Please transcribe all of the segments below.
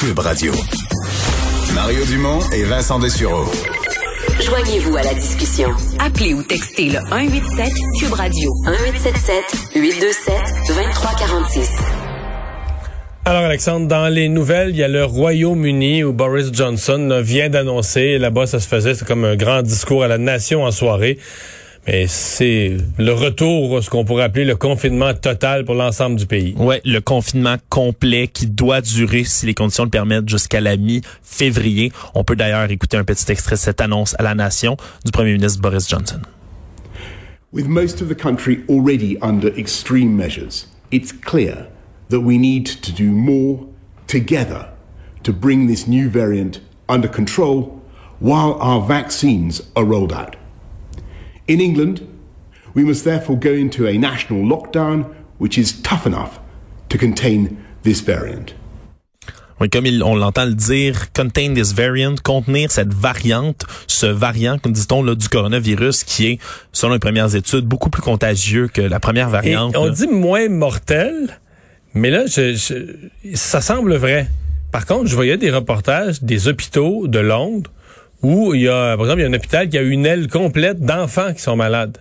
Cube Radio. Mario Dumont et Vincent Dessureau. Joignez-vous à la discussion. Appelez ou textez le 187 Cube Radio 1877 827 2346. Alors Alexandre, dans les nouvelles, il y a le Royaume-Uni où Boris Johnson vient d'annoncer, là-bas ça se faisait, c'est comme un grand discours à la nation en soirée. Mais c'est le retour, ce qu'on pourrait appeler le confinement total pour l'ensemble du pays. Ouais, le confinement complet qui doit durer, si les conditions le permettent, jusqu'à la mi-février. On peut d'ailleurs écouter un petit extrait de cette annonce à la nation du premier ministre Boris Johnson. With most of the country already under extreme measures, it's clear that we need to do more together to bring this new variant under control while our vaccines are rolled out. In England, we must therefore go into a national lockdown which is tough enough to contain this variant. Oui, comme il, on l'entend le dire, contain this variant, contenir cette variante, ce variant, comme dit-on, là, du coronavirus qui est, selon les premières études, beaucoup plus contagieux que la première variante. Et on dit moins mortel, mais là, je, je, ça semble vrai. Par contre, je voyais des reportages des hôpitaux de Londres où il y a, par exemple, il y a un hôpital qui a une aile complète d'enfants qui sont malades.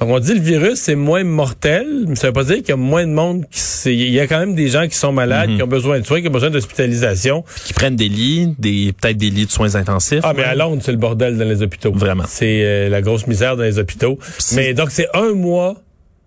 Donc, on dit le virus, c'est moins mortel, mais ça veut pas dire qu'il y a moins de monde qui Il y a quand même des gens qui sont malades, Mhm. qui ont besoin de soins, qui ont besoin d'hospitalisation. Qui prennent des lits, des peut-être des lits de soins intensifs. Ah, mais à Londres, c'est le bordel dans les hôpitaux. Vraiment. C'est euh, la grosse misère dans les hôpitaux. Mais donc, c'est un mois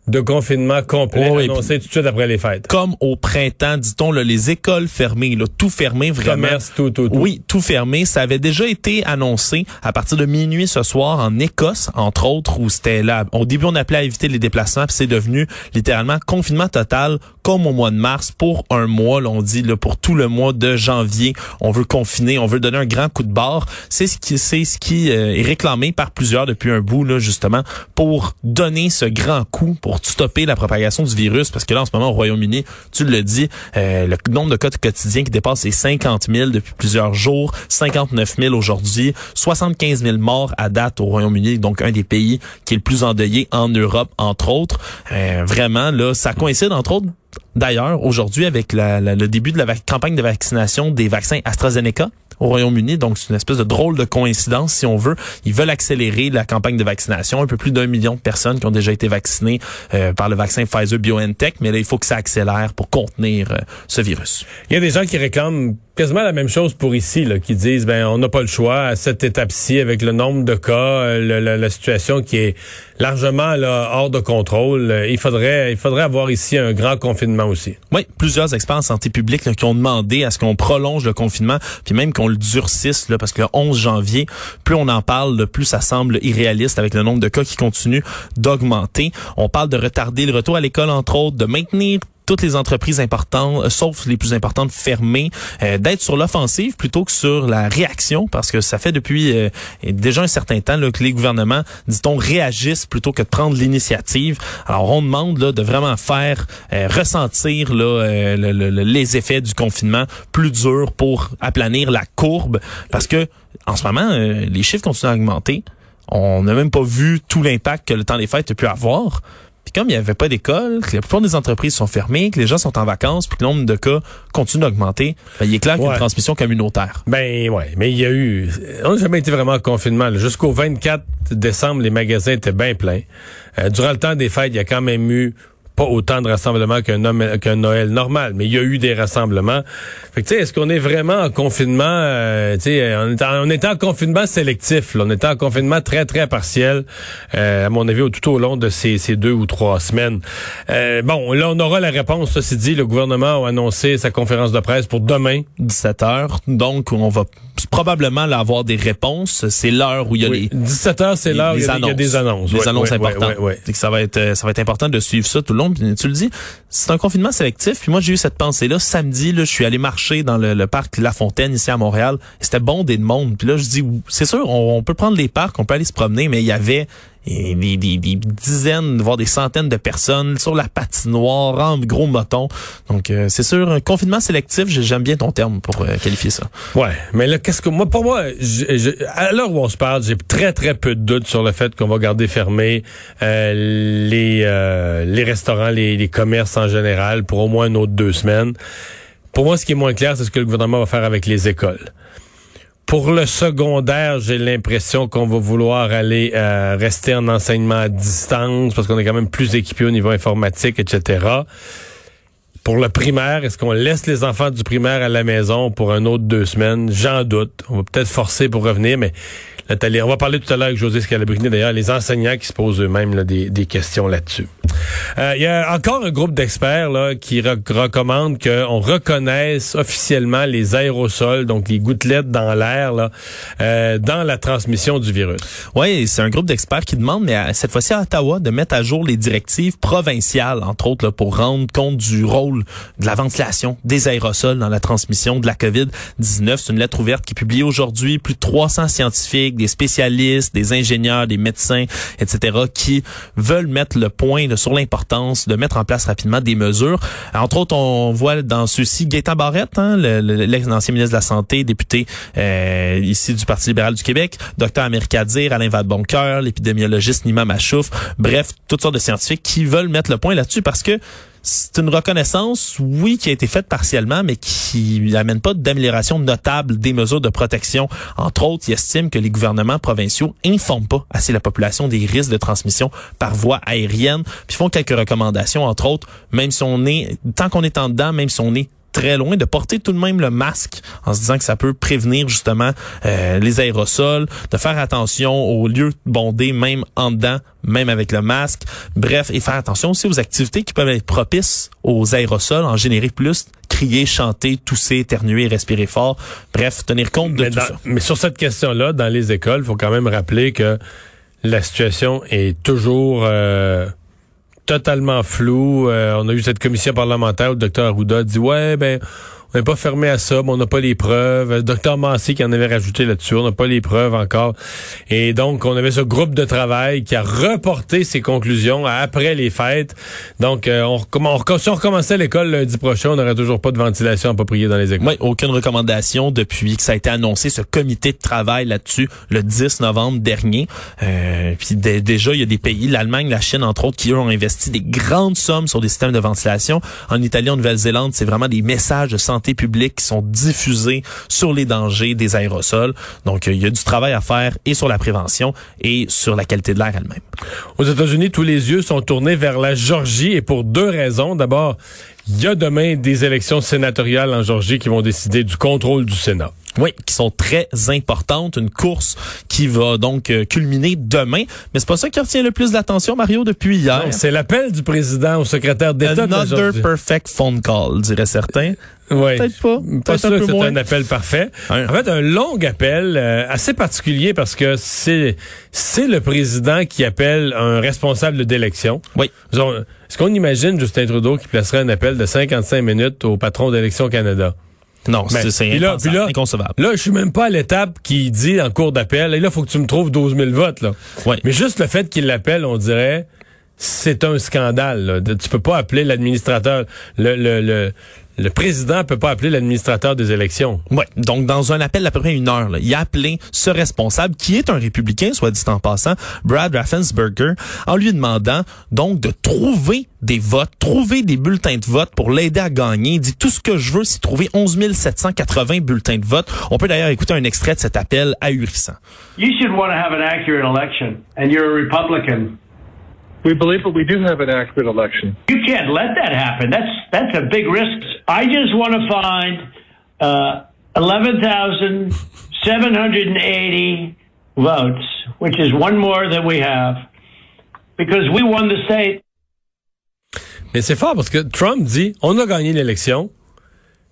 de confinement complet Oui, annoncé tout de suite après les fêtes. Comme au printemps, dit-on, là, les écoles fermées, là, tout fermé vraiment. Commerce, tout, tout, tout. Oui, tout fermé. Ça avait déjà été annoncé à partir de minuit ce soir en Écosse, entre autres, où c'était là. Au début, on appelait à éviter les déplacements, puis c'est devenu littéralement confinement total, comme au mois de mars, pour un mois. Là, on dit là, pour tout le mois de janvier, on veut confiner, on veut donner un grand coup de barre. C'est ce qui, c'est ce qui euh, est réclamé par plusieurs depuis un bout, là, justement, pour donner ce grand coup, pour stopper la propagation du virus, parce que là, en ce moment, au Royaume-Uni, tu le dis, euh, le nombre de cas quotidiens qui dépasse les 50 000 depuis plusieurs jours, 59 000 aujourd'hui, 75 000 morts à date au Royaume-Uni, donc un des pays qui est le plus endeuillé en Europe, entre autres. Euh, vraiment, là, ça coïncide, entre autres, D'ailleurs, aujourd'hui, avec le début de la campagne de vaccination des vaccins AstraZeneca au Royaume-Uni, donc c'est une espèce de drôle de coïncidence, si on veut. Ils veulent accélérer la campagne de vaccination. Un peu plus d'un million de personnes qui ont déjà été vaccinées euh, par le vaccin Pfizer-BioNTech, mais là, il faut que ça accélère pour contenir euh, ce virus. Il y a des gens qui réclament quasiment la même chose pour ici, là, qui disent ben on n'a pas le choix à cette étape-ci avec le nombre de cas, euh, le- la situation qui est largement là, hors de contrôle. euh, il faudrait, il faudrait avoir ici un grand confinement aussi. Oui, plusieurs experts en santé publique là, qui ont demandé à ce qu'on prolonge le confinement, puis même qu'on le durcisse, là, parce que le 11 janvier, plus on en parle, plus ça semble irréaliste avec le nombre de cas qui continue d'augmenter. On parle de retarder le retour à l'école, entre autres, de maintenir toutes les entreprises importantes, euh, sauf les plus importantes, fermées, euh, d'être sur l'offensive plutôt que sur la réaction, parce que ça fait depuis euh, déjà un certain temps là, que les gouvernements, dit-on, réagissent plutôt que de prendre l'initiative. Alors on demande là, de vraiment faire euh, ressentir le- le- le- les effets du confinement plus durs pour aplanir la courbe, parce que en ce moment, les chiffres continuent à augmenter. On n'a même pas vu tout l'impact que le temps des fêtes a pu avoir. Puis comme il n'y avait pas d'école, que la plupart des entreprises sont fermées, que les gens sont en vacances, puis que le nombre de cas continue d'augmenter, ben, il est clair qu'il y a une transmission communautaire. Ben ouais, mais il y a eu, on n'a jamais été vraiment en confinement. Jusqu'au 24 décembre, les magasins étaient bien pleins. Euh, durant le temps des fêtes, il y a quand même eu pas autant de rassemblements qu'un Noël- normal, mais il y a eu des rassemblements. Fait que tu sais, est-ce qu'on est vraiment en confinement euh, Tu sais, on est en, on en confinement sélectif. Là. On est en confinement très très partiel, euh, à mon avis, tout au long de ces, ces deux ou trois semaines. Euh, bon, là, on aura la réponse. Ceci dit, le gouvernement a annoncé sa conférence de presse pour demain. 17 heures, donc on va probablement là, avoir des réponses. C'est l'heure où il y a Oui, les 17 heures, c'est l'heure où il y, a des- il y a des annonces. Annonces ouais, importantes. que ça va être euh, ça va être important de suivre ça tout le long. Tu le dis, c'est un confinement sélectif. Puis moi, j'ai eu cette pensée-là. Samedi, là, je suis allé marcher dans le, parc La Fontaine, ici à Montréal. C'était bondé de monde. Puis là, je dis, c'est sûr, on peut prendre les parcs, on peut aller se promener, mais il y avait des, des, des, dizaines, voire des centaines de personnes sur la patinoire, en gros moton. Donc, euh, c'est sûr, un confinement sélectif, j'aime bien ton terme pour euh, qualifier ça. Ouais, mais là, qu'est-ce que moi, pour moi, à l'heure où on se parle, j'ai très très peu de doutes sur le fait qu'on va garder fermés euh, les les restaurants, les, les commerces en général pour au moins une autre deux semaines. Pour moi, ce qui est moins clair, c'est ce que le gouvernement va faire avec les écoles. Pour le secondaire, j'ai l'impression qu'on va vouloir aller euh, rester en enseignement à distance parce qu'on est quand même plus équipé au niveau informatique, etc. Pour le primaire, est-ce qu'on laisse les enfants du primaire à la maison pour un autre deux semaines? J'en doute. On va peut-être forcer pour revenir, mais on va parler tout à l'heure avec José Scalabrini, d'ailleurs, les enseignants qui se posent eux-mêmes des, questions là-dessus. Euh, il y a encore un groupe d'experts là, qui recommande qu'on reconnaisse officiellement les aérosols, donc les gouttelettes dans l'air, là, euh, dans la transmission du virus. Oui, c'est un groupe d'experts qui demande, mais cette fois-ci à Ottawa, de mettre à jour les directives provinciales, entre autres, là, pour rendre compte du rôle de la ventilation des aérosols dans la transmission de la COVID-19. C'est une lettre ouverte qui est publiée aujourd'hui. Plus de 300 scientifiques, des spécialistes, des ingénieurs, des médecins, etc., qui veulent mettre le point sur l'importance de mettre en place rapidement des mesures. Entre autres, on voit dans ceux-ci Gaétan Barrette, hein, l'ancien ministre de la Santé, député euh, ici du Parti libéral du Québec, docteur Amir Kadir, Alain Vadeboncoeur, l'épidémiologiste Nima Machouf, bref, toutes sortes de scientifiques qui veulent mettre le point là-dessus parce que c'est une reconnaissance, oui, qui a été faite partiellement, mais qui n'amène pas d'amélioration notable des mesures de protection. Entre autres, il estime que les gouvernements provinciaux informent pas assez la population des risques de transmission par voie aérienne, puis font quelques recommandations, entre autres, même si on est, tant qu'on est en dedans, même si on est très loin, de porter tout de même le masque en se disant que ça peut prévenir justement euh, les aérosols, de faire attention aux lieux bondés même en dedans, même avec le masque. Bref, et faire attention aussi aux activités qui peuvent être propices aux aérosols, en générer plus, crier, chanter, tousser, éternuer, respirer fort. Bref, tenir compte de tout ça. Mais sur cette question-là, dans les écoles, il faut quand même rappeler que la situation est toujours... Euh totalement flou. Euh, on a eu cette commission parlementaire où le docteur Arruda dit ouais ben on n'est pas fermé à ça, mais on n'a pas les preuves. Docteur Massé qui en avait rajouté là-dessus, on n'a pas les preuves encore. Et donc, on avait ce groupe de travail qui a reporté ses conclusions après les fêtes. Donc, euh, on, on, si on recommençait l'école lundi prochain, on n'aurait toujours pas de ventilation appropriée dans les écoles. Oui, aucune recommandation depuis que ça a été annoncé, ce comité de travail là-dessus, le 10 novembre dernier. Euh, puis déjà, il y a des pays, l'Allemagne, la Chine, entre autres, qui eux ont investi des grandes sommes sur des systèmes de ventilation. En Italie, en Nouvelle-Zélande, c'est vraiment des messages de santé santé qui sont diffusés sur les dangers des aérosols. Donc, euh, il y a du travail à faire et sur la prévention et sur la qualité de l'air elle-même. Aux États-Unis, tous les yeux sont tournés vers la Georgie et pour deux raisons. D'abord, il y a demain des élections sénatoriales en Georgie qui vont décider du contrôle du Sénat. Oui, qui sont très importantes. Une course qui va donc euh, culminer demain. Mais c'est pas ça qui retient le plus d'attention, Mario, depuis hier. C'est l'appel du président au secrétaire d'État. Another perfect phone call, dirait certains. Oui. Peut-être pas. Pas sûr que c'est un appel parfait. En fait, un long appel euh, assez particulier parce que c'est c'est le président qui appelle un responsable d'élection. Oui. Est-ce qu'on imagine Justin Trudeau qui placerait un appel de 55 minutes au patron d'Élection Canada? Non, ben, c'est inconcevable. Là, je suis même pas à l'étape qui dit en cours d'appel, et là, il faut que tu me trouves 12 000 votes. Là. Ouais. Mais juste le fait qu'il l'appelle, on dirait, c'est un scandale. Là. Tu peux pas appeler l'administrateur, le, le, le, le président peut pas appeler l'administrateur des élections. Oui. Donc, dans un appel d'à peu près une heure, là, il a appelé ce responsable, qui est un républicain, soit dit en passant, Brad Raffensberger, en lui demandant donc de trouver des votes, trouver des bulletins de vote pour l'aider à gagner. Il dit tout ce que je veux, c'est trouver 11 780 bulletins de vote. On peut d'ailleurs écouter un extrait de cet appel ahurissant. You should want to have an accurate election, and you're a Republican. We believe that we do have an accurate election. You can't let that happen. That's that's a big risk. I just want to find uh, 11,780 votes, which is one more than we have, because we won the state. Mais c'est fort parce que Trump dit on a gagné l'élection,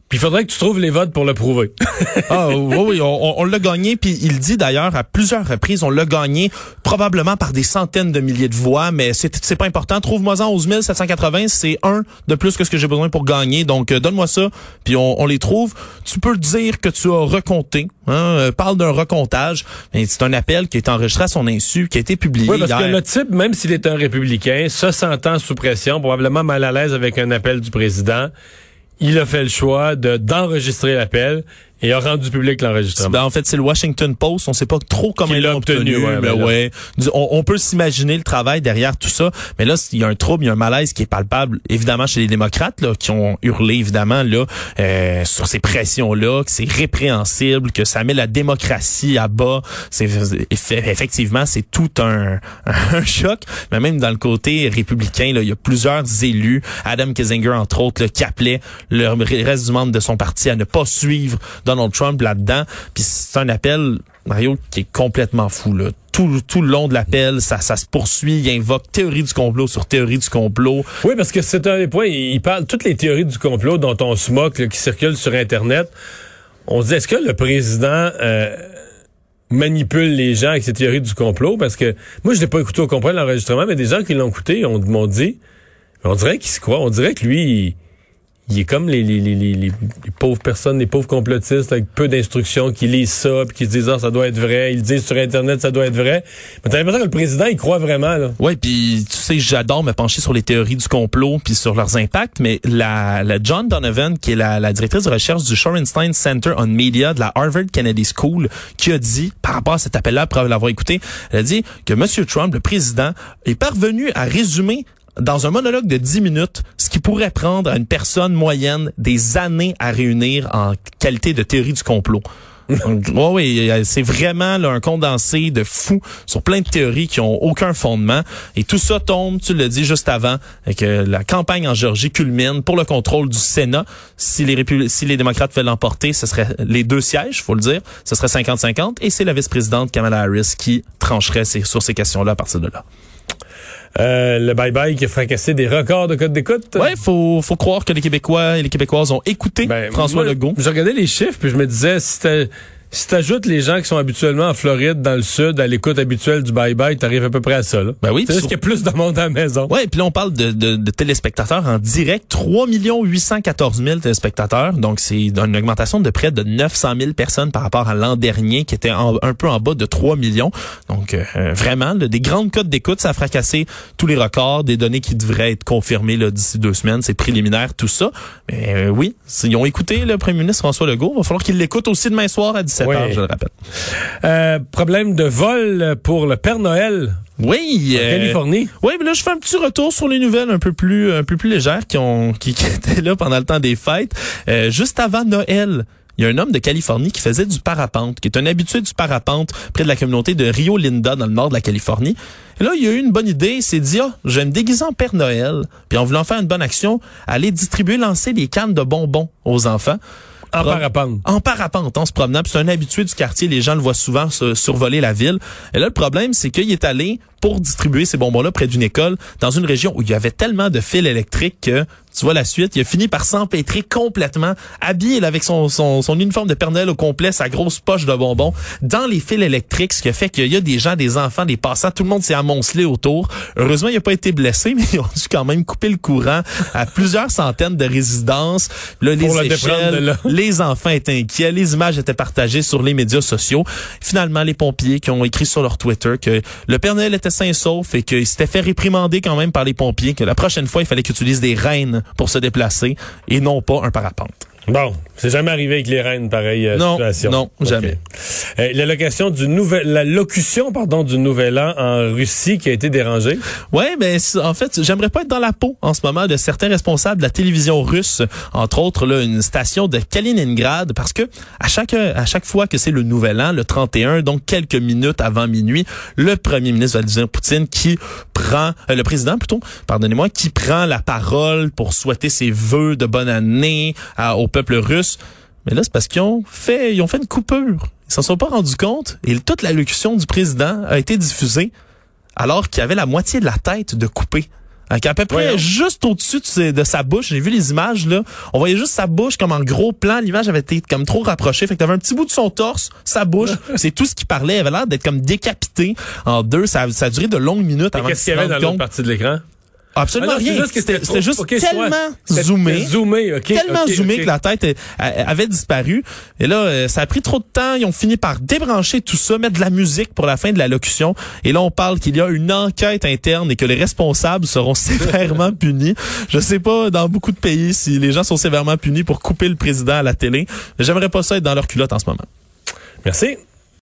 Puis il faudrait que tu trouves les votes pour le prouver. ah oui, oui, on, on l'a gagné. Puis il dit d'ailleurs à plusieurs reprises, on l'a gagné probablement par des centaines de milliers de voix, mais c'est c'est pas important. Trouve-moi-en 11 780, c'est un de plus que ce que j'ai besoin pour gagner. Donc euh, donne-moi ça, puis on, on, les trouve. Tu peux dire que tu as recompté. Hein, euh, parle d'un recomptage. C'est un appel qui est enregistré à son insu, qui a été publié Oui, parce hier. que le type, même s'il est un républicain, se sentant sous pression, probablement mal à l'aise avec un appel du président, il a fait le choix de d'enregistrer l'appel et a rendu public l'enregistrement. Ben, en fait, c'est le Washington Post. On sait pas trop comment il l'a obtenu. obtenu, ouais, mais ben ouais. On, on peut s'imaginer le travail derrière tout ça. Mais là, il y a un trouble, il y a un malaise qui est palpable, évidemment, chez les démocrates, là, qui ont hurlé, évidemment, là, euh, sur ces pressions-là, que c'est répréhensible, que ça met la démocratie à bas. C'est eff- effectivement, c'est tout un, un choc. Mais même dans le côté républicain, là, il y a plusieurs élus, Adam Kissinger, entre autres, là, qui appelaient le reste du membre de son parti à ne pas suivre Donald Trump là-dedans. Puis c'est un appel, Mario, qui est complètement fou. Tout, tout le long de l'appel, ça, ça se poursuit. Il invoque théorie du complot sur théorie du complot. Oui, parce que c'est un des points. Il parle toutes les théories du complot dont on se moque, qui circulent sur Internet. On se dit, est-ce que le président euh, manipule les gens avec ces théories du complot? Parce que moi, je l'ai pas écouté au complet l'enregistrement, mais des gens qui l'ont écouté ont- m'ont dit, on dirait qu'il se croit. On dirait que lui, il est comme les, les, les, les, pauvres personnes, les pauvres complotistes avec peu d'instructions qui lisent ça puis qui se disent ah ça doit être vrai, ils disent sur internet ça doit être vrai. Mais t'as l'impression que le président il croit vraiment là. Ouais, puis tu sais, j'adore me pencher sur les théories du complot puis sur leurs impacts, mais la, la John Donovan, qui est la, la directrice de recherche du Shorenstein Center on Media de la Harvard Kennedy School, qui a dit, par rapport à cet appel-là, après l'avoir écouté, elle a dit que M. Trump, le président, est parvenu à résumer dans un monologue de 10 minutes, ce qui pourrait prendre à une personne moyenne des années à réunir en qualité de théorie du complot. Ouais, oui, c'est vraiment là, un condensé de fou sur plein de théories qui ont aucun fondement. Et tout ça tombe, tu l'as dit juste avant, et que la campagne en Géorgie culmine pour le contrôle du Sénat. Si les, si les démocrates veulent l'emporter, ce serait les deux sièges, faut le dire. Ce serait 50-50. Et c'est la vice-présidente Kamala Harris qui trancherait sur ces questions-là à partir de là. Euh, le bye-bye qui a fracassé des records de code d'écoute. Ouais, faut, faut croire que les Québécois et les Québécoises ont écouté Ben, François moi, Legault. Je regardais les chiffres puis je me disais si t'as- si t'ajoutes les gens qui sont habituellement en Floride, dans le sud, à l'écoute habituelle du bye-bye, t'arrives à peu près à ça. Là. Ben oui, C'est juste sur- qu'il y a plus de monde à la maison? Ouais, puis là on parle de, de, de téléspectateurs en direct, 3 814 000 téléspectateurs, donc c'est une augmentation de près de 900 000 personnes par rapport à l'an dernier qui était en- un peu en bas de 3 millions. Donc euh, vraiment, là, des grandes cotes d'écoute, ça a fracassé tous les records, des données qui devraient être confirmées là, d'ici deux semaines, c'est préliminaire tout ça. Mais euh, oui, ils ont écouté le premier ministre François Legault, il va falloir qu'ils l'écoutent aussi demain soir à 17h, Oui. je le rappelle. Euh, problème de vol pour le Père Noël Oui, en euh, Californie. Oui, mais là, je fais un petit retour sur les nouvelles un peu plus, un peu plus légères qui ont, qui, qui étaient là pendant le temps des fêtes. Euh, juste avant Noël, il y a un homme de Californie qui faisait du parapente, qui est un habitué du parapente près de la communauté de Rio Linda dans le nord de la Californie. Et là, il a eu une bonne idée. Il s'est dit, ah, je vais me déguiser en Père Noël. Puis en voulant faire une bonne action, aller distribuer, lancer des cannes de bonbons aux enfants. En parapente. En parapente, en se promenant. Puis C'est un habitué du quartier. Les gens le voient souvent se- survoler la ville. Et là, le problème, c'est qu'il est allé pour distribuer ces bonbons-là près d'une école dans une région où il y avait tellement de fils électriques que, tu vois la suite, il a fini par s'empêtrer complètement, habillé là, avec son, son, son uniforme de Père Noël au complet, sa grosse poche de bonbons, dans les fils électriques, ce qui a fait qu'il y a des gens, des enfants, des passants, tout le monde s'est amoncelé autour. Heureusement, il n'a pas été blessé, mais ils ont dû quand même couper le courant à plusieurs centaines de résidences. Là, les le échelles, les enfants étaient inquiets, les images étaient partagées sur les médias sociaux. Finalement, les pompiers qui ont écrit sur leur Twitter que le Père Noël était sain et sauf et qu'il s'était fait réprimander quand même par les pompiers, que la prochaine fois, il fallait qu'ils utilisent des rennes pour se déplacer et non pas un parapente. Bon, c'est jamais arrivé avec les reines, pareille euh, Non, situation. non, jamais. Euh, la location du nouvel, la locution, pardon, du nouvel an en Russie qui a été dérangée. Ouais, mais en fait, j'aimerais pas être dans la peau en ce moment de certains responsables de la télévision russe, entre autres là, une station de Kaliningrad, parce que à chaque à chaque fois que c'est le Nouvel An, le 31, donc quelques minutes avant minuit, le Premier ministre Vladimir Poutine qui prend euh, le président plutôt, pardonnez-moi, qui prend la parole pour souhaiter ses vœux de bonne année à- au peuple russe. Mais là, c'est parce qu'ils ont fait, ils ont fait une coupure. Ils s'en sont pas rendus compte et toute l'allocution du président a été diffusée alors qu'il avait la moitié de la tête de coupée. À peu près juste au-dessus de, sa bouche. J'ai vu les images, là. On voyait juste sa bouche comme en gros plan. L'image avait été comme trop rapprochée. Fait que t'avais un petit bout de son torse, sa bouche. C'est tout ce qui parlait. Il avait l'air d'être comme décapité en deux. Ça, a- ça a duré de longues minutes avant Qu'est-ce qu'il y avait dans l'autre partie de l'écran? Absolument Ah non, rien. C'était juste ok, tellement zoomé. Zoomé. Tellement zoomé que la tête euh, avait disparu. Et là, euh, ça a pris trop de temps. Ils ont fini par débrancher tout ça, mettre de la musique pour la fin de la locution. Et là, on parle qu'il y a une enquête interne et que les responsables seront sévèrement punis. Je sais pas dans beaucoup de pays si les gens sont sévèrement punis pour couper le président à la télé. J'aimerais pas ça être dans leur culotte en ce moment. Merci.